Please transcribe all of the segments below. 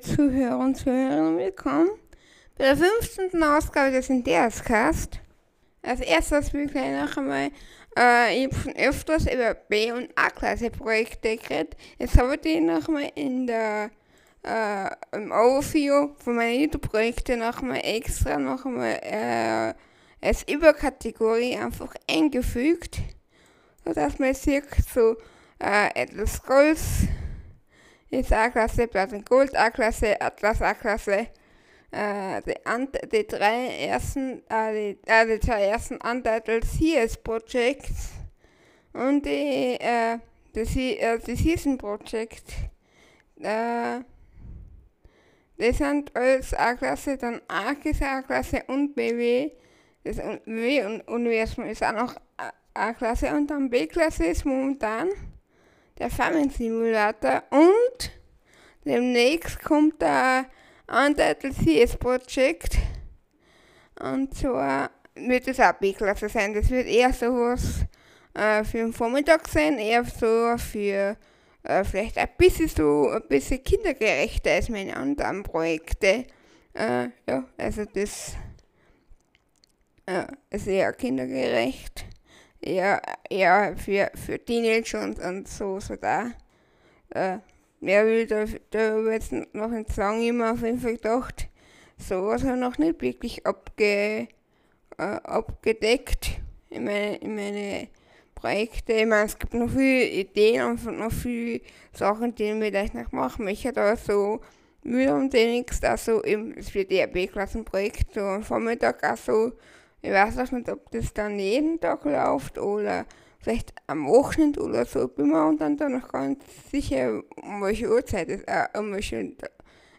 Zuhörer und Zuhörerinnen, willkommen bei der 15. Ausgabe des Interscast. Als erstes will ich gleich noch einmal, äh, ich habe schon öfters über B- und A-Klasse-Projekte geredet. Jetzt habe ich die noch einmal in der, äh, im Overview von meinen YouTube-Projekten noch einmal extra noch einmal, äh, als Überkategorie einfach eingefügt, sodass man sieht, so, äh, etwas Golds, ist A-Klasse, Platin Gold A-Klasse, Atlas A-Klasse, äh, die, Ant die drei ersten, äh, die, äh, die zwei ersten Untitled CS Projects und die, äh, die, äh, die Season Project, äh, die sind als A-Klasse, dann Arkis A-Klasse und BW, das BW-Universum ist auch noch A-Klasse und dann B-Klasse ist momentan der Farming Simulator und demnächst kommt der Untitled CS Project und zwar wird es auch B-Klasse sein. Das wird eher sowas äh, für den Vormittag sein, eher so für äh, vielleicht ein bisschen so ein bisschen kindergerechter als meine anderen Projekte. Äh, ja, also das äh, ist eher kindergerecht eher, eher für, für Teenager und, und so, so da. Äh, ja, will da, da jetzt noch ein Song immer auf jeden Fall gedacht, sowas hat noch nicht wirklich abge, äh, abgedeckt in meine, in meine Projekte. Ich meine, es gibt noch viele Ideen und noch viele Sachen, die ich vielleicht noch machen möchte. Da so Mühe den nichts, also eben, es wird eher B-Klassenprojekt, so am Vormittag auch so ich weiß auch nicht, ob das dann jeden Tag läuft oder vielleicht am Wochenende oder so. Bin mir dann, dann noch ganz sicher, um welche Uhrzeit es äh, um welche,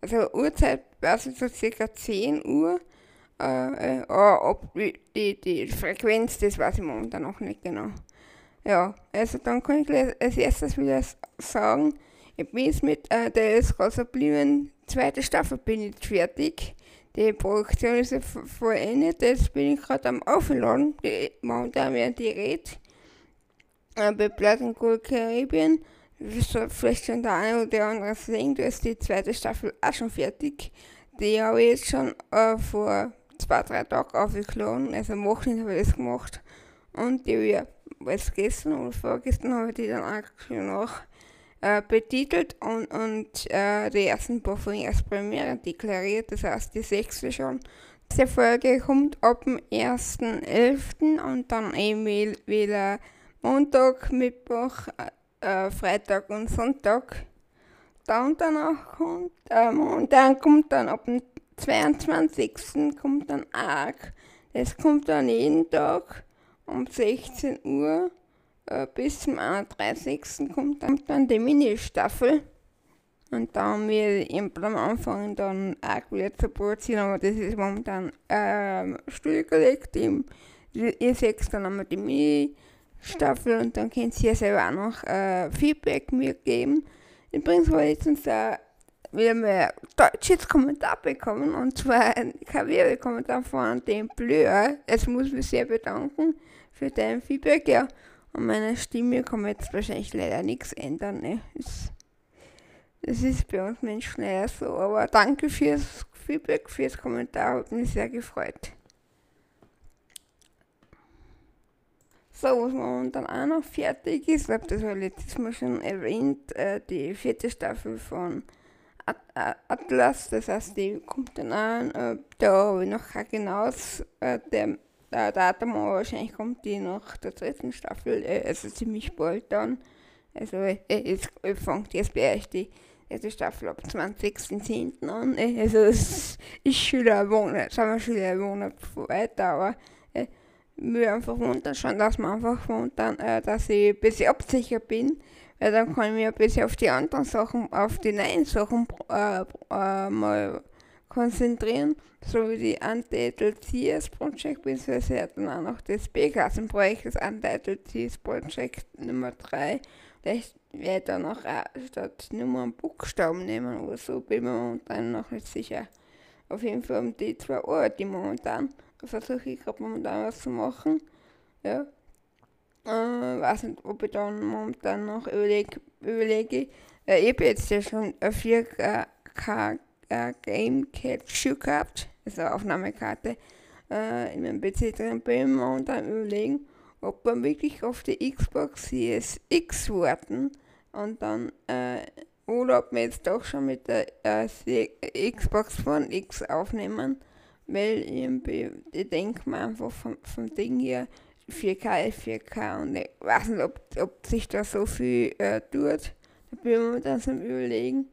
also Uhrzeit weiß ich so circa 10 Uhr. Äh, äh, ob die, die Frequenz, das weiß ich momentan noch nicht genau. Ja, also dann kann ich als erstes wieder sagen, ich bin jetzt mit äh, der Rosa Blieben zweite Staffel bin ich fertig. Die Produktion ist vollendet, jetzt bin ich gerade am Aufladen, die, momentan werden die Red äh, bei Blood Gold Caribbean. Soll vielleicht schon der eine oder andere sehen, da ist die zweite Staffel auch schon fertig. Die habe ich jetzt schon äh, vor zwei, drei Tagen aufgeladen, also am Wochenende habe ich das gemacht. Und die, ja, was gestern oder vorgestern habe ich die dann auch schon noch äh, betitelt und, und äh, die ersten paar Folgen als Premiere deklariert, das heißt die sechste schon. Diese Folge kommt ab dem 1.11. und dann eben wieder Montag, Mittwoch, äh, Freitag und Sonntag. Dann danach kommt, ähm, und dann kommt dann ab dem 22. kommt dann Arc. Das kommt dann jeden Tag um 16 Uhr äh, bis zum 31. kommt dann, die Mini-Staffel. Und da haben wir eben am Anfang dann auch wieder zu produzieren, aber das ist momentan ähm, stillgelegt. Ihr seht dann einmal die Mini-Staffel und dann könnt ihr selber auch noch äh, Feedback mir geben. Übrigens ich letztens da wieder mal deutsches Kommentar bekommen und zwar ein KW-Kommentar von dem Blöer. Es muss mich sehr bedanken für dein Feedback, ja. Und meine Stimme kann man jetzt wahrscheinlich leider nichts ändern. Ne? Das, das ist bei uns Menschen leider so. Aber danke fürs Feedback, fürs Kommentar. Hat mich sehr gefreut. So, was momentan auch noch fertig ist, ich glaube, das war letztes Mal schon erwähnt, äh, die vierte Staffel von At Atlas, das heißt, die kommt dann an, äh, da habe ich noch kein genaues, äh, der Datum, aber wahrscheinlich kommt die nach der dritten Staffel, äh, also ziemlich bald dann. Also äh, es äh, fängt jetzt bei euch die erste Staffel ab 20.10. an. Äh, also es ist schon ein Monat, sagen wir schon ein Monat weiter, aber äh, mir einfach wundern schon, dass man einfach wundern, äh, dass ich ein bisschen absichert bin, weil dann kann ich mich ein bisschen auf die anderen Sachen, auf die neuen Sachen äh, äh, mal konzentrieren, so wie die Untitled CS Project, beziehungsweise dann auch noch das B-Klassenprojekt, das Untitled CS Project Nummer 3. Vielleicht werde dann auch statt Nummer einen Buchstaben nehmen oder so, bin mir momentan noch nicht sicher. Auf jeden Fall um die zwei Orte momentan. Da versuche ich gerade momentan was zu machen. Ja. Äh, weiß nicht, ob ich dann momentan noch überlege. überlege. Äh, ich habe jetzt ja schon vier keine äh, Game Capture gehabt, also Aufnahmekarte, äh, in meinem PC drin bin und dann überlegen, ob man wirklich auf die Xbox Series X warten und dann, äh, oder ob wir jetzt doch schon mit der äh, Xbox One X aufnehmen, weil irgendwie, ich denke mir einfach vom, vom Ding hier 4K ist 4K und ich weiß nicht, ob, ob sich da so viel äh, tut. Da bin ich mir dann am überlegen,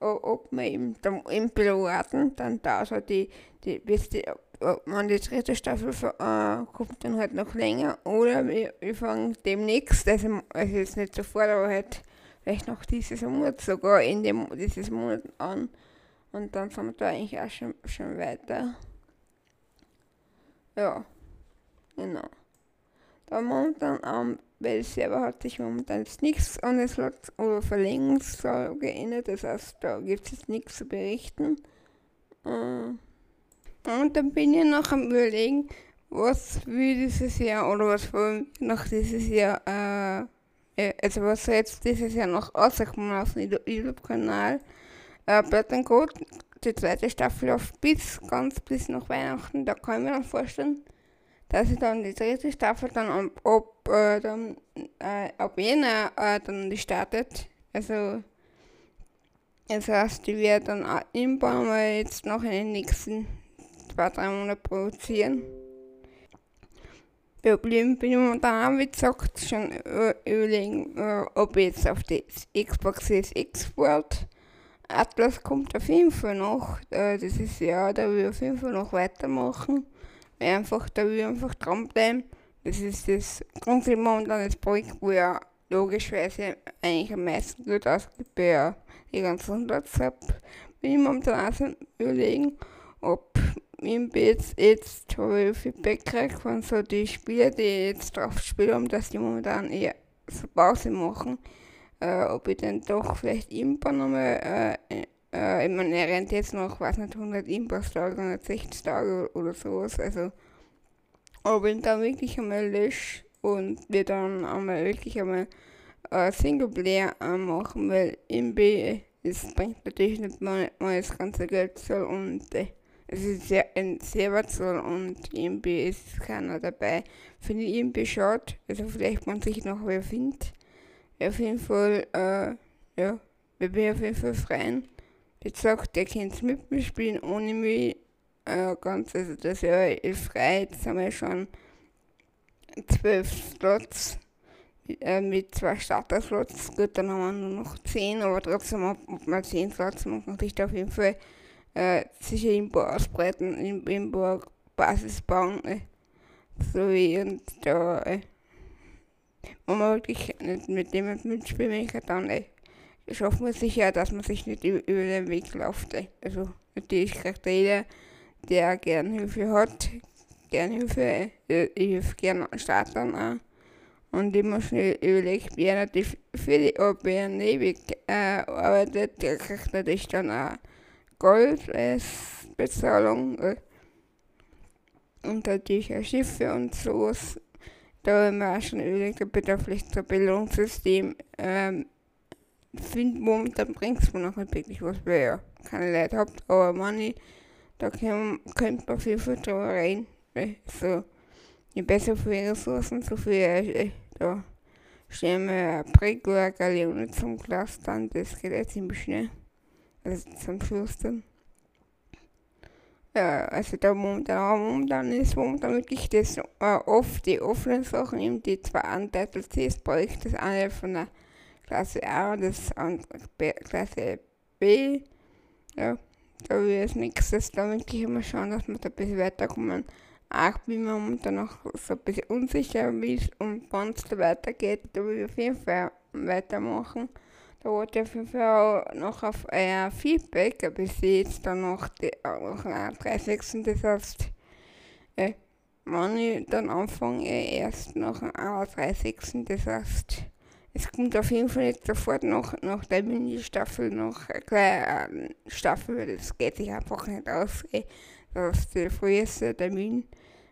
ob man dann im Piloten dann da so die, die, bis die, ob man die dritte Staffel äh, kommt dann halt noch länger oder wir, wir fangen demnächst, also, also jetzt nicht sofort, aber halt vielleicht noch dieses Monat sogar in dem dieses Monat an und dann sind wir da eigentlich auch schon, schon weiter. Ja, genau. Da momentan ähm, weil selber hat sich momentan jetzt nichts an den Slot oder Verlängerungszahl geändert, das heißt, da gibt es jetzt nichts zu berichten. Äh, und dann bin ich noch am überlegen, was will dieses Jahr oder was wollen wir noch dieses Jahr, äh, also was soll jetzt dieses Jahr noch rauskommen auf dem YouTube-Kanal. Äh, Blood die zweite Staffel auf bis ganz bis nach Weihnachten, da kann ich mir dann vorstellen, dass ich dann die dritte Staffel dann ob, äh, dann, äh, ab Jänner äh, dann startet. Also das heißt, die wird dann irgendwann mal jetzt noch in den nächsten zwei, drei Monaten produzieren. Problem bin ich momentan wie gesagt, schon überlegen, äh, ob jetzt auf die Xbox Series X World Atlas kommt auf jeden Fall noch. Äh, dieses Jahr, da will ich auf jeden Fall noch weitermachen einfach, da will ich einfach dranbleiben. Das ist das Grundthema momentan das Projekt, wo ja logischerweise eigentlich am meisten gut ausgibt bei ja, die ganzen WhatsApp. Bin ich momentan auch überlegen, ob ich jetzt, jetzt habe ich Feedback gekriegt von so die Spieler, die jetzt drauf spielen, dass die momentan eher so Pause machen, äh, ob ich dann doch vielleicht irgendwann nochmal äh, äh, ich meine, er rennt jetzt noch, weiß nicht, 100 Impost-Tage, 160 Tage oder sowas. Also, ob ich da wirklich einmal lösche und wir dann einmal wirklich einmal äh, Singleplayer anmachen, weil im B, es bringt natürlich nicht mal, mal das ganze Geld so und äh, es ist sehr, ein Serverzoll und irgendwie ist keiner dabei. Finde ich irgendwie schade, also vielleicht man sich noch wer findet. Auf jeden Fall, äh, ja, wir bin auf jeden Fall freien. Wie gesagt, ihr könnt mit mir spielen ohne mich. Äh, ganz, also das Jahr ist frei. Jetzt haben wir schon zwölf Slots äh, mit zwei Starter-Slots. Gut, dann haben wir nur noch zehn, aber trotzdem, ob man zehn Slots man kann sich auf jeden Fall äh, sicher Imbo ausbreiten, Imbo Basis bauen. Äh, so wie und da, äh, wenn man wirklich nicht mit dem mitspielen kann, dann äh, ich hoffe mir sicher, dass man sich nicht über, den Weg läuft. Also natürlich kriegt jeder, der gern Hilfe hat, gern Hilfe, äh, hilft gern Startern an. Und immer schnell überlegt, wer natürlich für die OBN ewig äh, arbeitet, der kriegt natürlich dann auch Gold als Bezahlung. Äh, und natürlich auch Schiffe und sowas. Da haben wir auch schon überlegt, ob wir da vielleicht so ein Belohnungssystem ähm, finde momentan bringt es mir noch nicht wirklich was, ihr keine Leute habt, aber Money, da kann, könnte man viel, drüber reden. So, je besser für Ressourcen, so viel, äh, da stellen wir Prägor, Galeone zum Glas dann, das geht jetzt ziemlich schnell. Also zum Schluss dann. Ja, also da momentan, momentan ist momentan wirklich das äh, oft die offenen Sachen, eben die zwei Untitled CS-Projekte, das eine von der Klasse A und das andere B, Klasse B. Ja, da will ich als nächstes da wirklich immer schauen, dass wir da ein bisschen weiterkommen. Auch bin mir momentan noch so ein bisschen unsicher, wie es um wann es da weitergeht. Da will ich auf jeden Fall weitermachen. Da wollte ich auf jeden Fall auch noch auf euer Feedback, aber ich sehe jetzt dann noch, die, noch 30. Das heißt, äh, wenn ich dann anfange, erst nach dem 31. Das heißt, es kommt auf jeden Fall nicht sofort noch, noch der Mini-Staffel noch eine ähm, Staffel, das geht sich einfach nicht aus. Ey. Das ist der früheste Termin.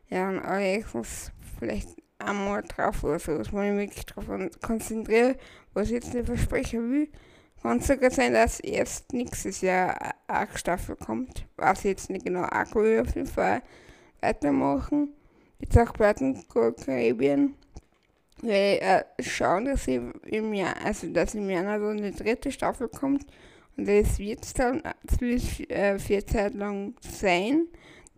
Ja, und allerdings vielleicht einmal drauf oder so, dass man mich wirklich darauf konzentriert, was ich jetzt nicht versprechen will. Kann sogar sein, dass erst nächstes Jahr eine Staffel kommt. Weiß ich jetzt nicht genau. Auch will ich auf jeden Fall weitermachen. Jetzt auch Piraten Karibien. Äh, schauen, dass ich im Jahr, also dass im Januar so eine dritte Staffel kommt. Und das wird es dann ziemlich äh, vier Zeit lang sein.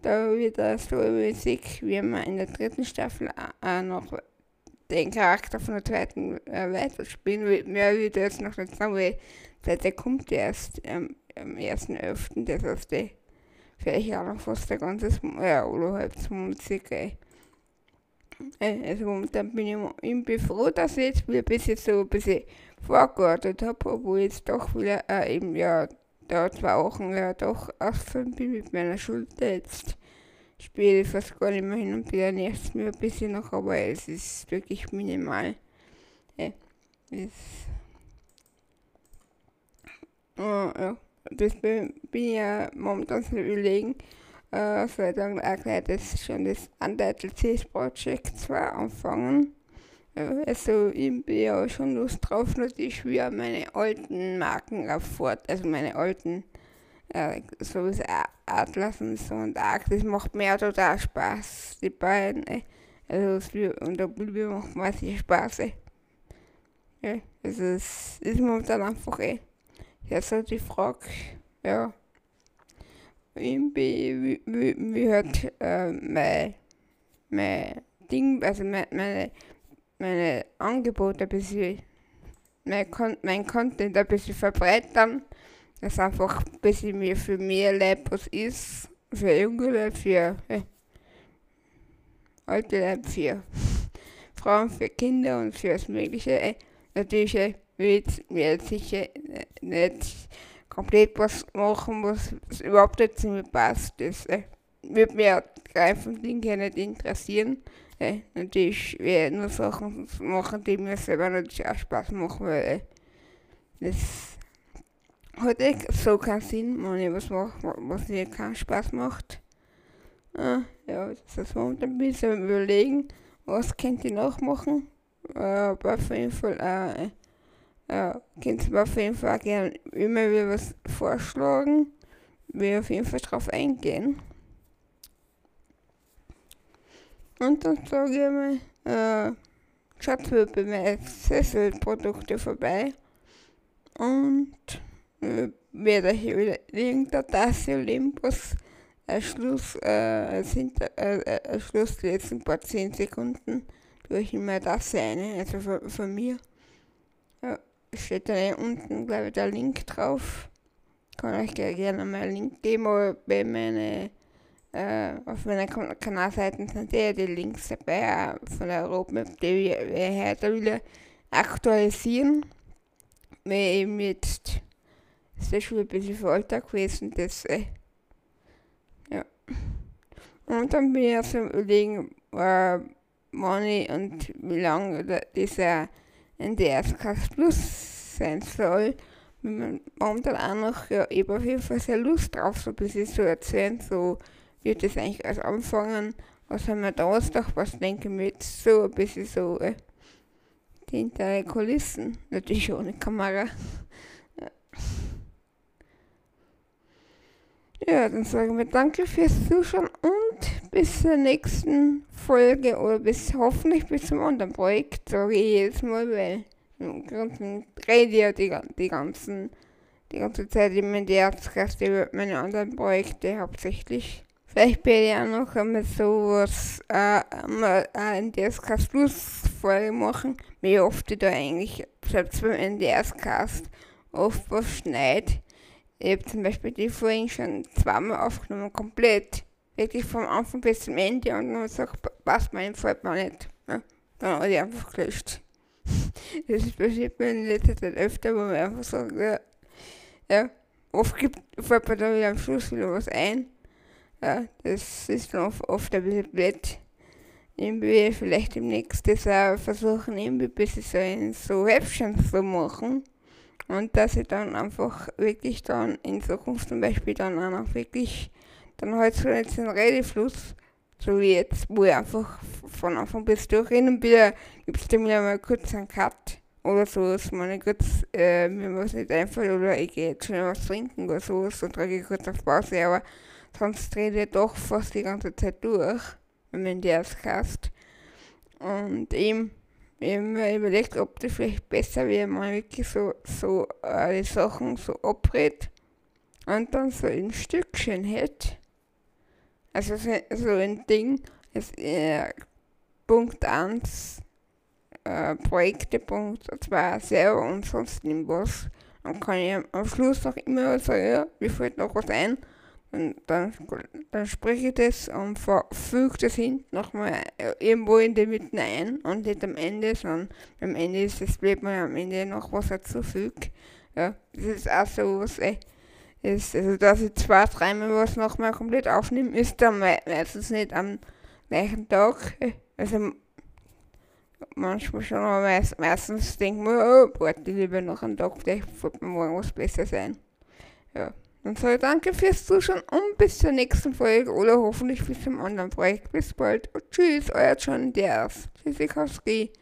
Da wird das storymäßig, wie man in der dritten Staffel auch noch den Charakter von der zweiten äh, weiterspielen. Mehr würde ich jetzt noch nicht sagen, weil der, der kommt erst ähm, am 1.11. Das heißt, der vielleicht auch noch fast der ganze ja, oder halb Monat circa. Äh, also momentan bin ich irgendwie froh, dass ich jetzt wieder ein bisschen so ein bisschen vorgeordnet habe, obwohl jetzt doch wieder äh, eben ja da zwei Wochen ja doch ausgefallen bin mit meiner Schulter jetzt spiele ich fast gar nicht mehr hin und wieder nervt mir ein bisschen noch, aber es ist wirklich minimal. Ja, es, oh, ja, das bin, bin ja momentan zu überlegen, äh, soll dann auch gleich das, schon das Untitled Cs Project 2 anfangen. Also ich bin ja schon Lust drauf, natürlich wieder meine alten Marken auf also meine alten äh, so wie Atlas und so und Arc, das macht mir auch total Spaß, die beiden. Ey. Also und der Bulbi macht mir sehr Spaß. Ey. Ja, also es ist momentan einfach ey. Jetzt halt die Frage, ja, wie, wie, hat äh, mein, mein Ding, also mein, meine, meine Angebote ein bisschen, mein, mein Content ein bisschen verbreitern das einfach ein bisschen mehr für mehr Leute was ist. Für junge Leute, für äh, alte Leute, für Frauen, für Kinder und für das Mögliche. Äh, natürlich äh, wird mir sicher äh, nicht komplett was machen, was, überhaupt nicht zu mir passt. Das äh, würde mir einfach Dinge nicht interessieren. Äh, natürlich werde ich nur Sachen machen, die mir selber natürlich auch Spaß machen, weil äh, das hat echt so keinen Sinn, wenn ich was mache, was mir keinen Spaß macht. Ah, ja, das momentan ein bisschen überlegen, was könnt ihr noch machen. Äh, aber auf jeden Fall, äh, äh, könnt mir auf jeden Fall gerne immer wieder was vorschlagen. Wir auf jeden Fall drauf eingehen. Und dann sage ich mal, äh, schaut mal bei meinen Sesselprodukte vorbei. Und werde ich überlegen, dass ich Olympus ein Schluss, äh, sind, äh, ein Schluss die letzten paar 10 Sekunden durch immer das eine, also von, von mir. Ja, steht da unten, glaube ich, der Link drauf. Kann euch gerne mal einen Link geben, aber bei meine, äh, auf meiner Kanalseiten sind ja die Links dabei, von der Roadmap, die wir, heute wieder aktualisieren. Weil eben jetzt ist das schon ein bisschen veraltet gewesen, das, äh, ja. Und dann bin ich also überlegen, äh, wann und wie lange dieser NDS-Cast Plus sein soll. Man momentan auch noch, ja, ich habe auf jeden Fall sehr Lust drauf, so ein bisschen zu erzählen, so wird es eigentlich als anfangen, was haben wir Donnerstag, was denken wir jetzt so ein bisschen so, äh, hinter Kulissen, natürlich ohne Kamera. Ja. Dann sagen wir danke fürs Zuschauen und bis zur nächsten Folge oder bis hoffentlich bis zum anderen Projekt, sage ich jedes Mal, weil im rede ja die, die ganzen die ganze Zeit immer der Erzgast über meine anderen Projekte hauptsächlich. Vielleicht werde ich auch noch einmal sowas, äh, einmal äh, NDS-Cast Plus Folge machen, wie oft ich da eigentlich, selbst beim NDS-Cast, oft was schneid ich habe zum Beispiel die vorhin schon zweimal aufgenommen, komplett. Wirklich vom Anfang bis zum Ende und dann sagt, passt mir, gefällt mir nicht. Ja, dann habe ich einfach gelöscht. Das passiert mir in letzter Zeit öfter, wo man einfach sagt, ja, ja oft gibt, fällt mir dann wieder am Schluss wieder was ein. Ja, das ist dann oft, oft ein bisschen blöd. Irgendwie vielleicht demnächst das auch versuchen, irgendwie ein bisschen so, in so Häppchen zu machen und dass ich dann einfach wirklich dann in Zukunft zum Beispiel dann auch noch wirklich dann halt so jetzt den Redefluss, so wie jetzt, wo ich einfach von Anfang bis durch hin und wieder gibt es dann wieder mal kurz einen Cut oder so, dass man kurz, äh, mir was nicht einfällt oder ich gehe jetzt schnell was trinken oder so, dann drücke ich kurz auf Pause, aber sonst dreht ihr doch fast die ganze Zeit durch, wenn man die auskast. Und eben, mir überlegt, ob das vielleicht besser wäre, wenn man wirklich so, so äh, Sachen so abrät und dann so ein Stückchen hätte. Also so, so ein Ding, das äh, Punkt 1 äh, Projekte Punkt 2 selber und sonst irgendwas. Dann kann ich am Schluss noch immer sagen, ja, mir fällt noch was ein. Und dann, dann spreche ich das und füge das hinten nochmal irgendwo in die Mitte ein und nicht am Ende, sondern am Ende ist es, bleibt man am Ende noch was dazu fügt. Ja, das ist auch so was, ey, ist, also dass ich zwei, dreimal was nochmal komplett aufnehme, ist dann meistens nicht am gleichen Tag. Also manchmal schon, aber meist, meistens ich mir, oh, warte lieber noch einen Tag, vielleicht wird mir morgen was besser sein. Ja. Dann ich danke fürs Zuschauen und bis zur nächsten Folge oder hoffentlich bis zum anderen Projekt. Bis bald. Und tschüss, euer John Ders. Tschüssikowski.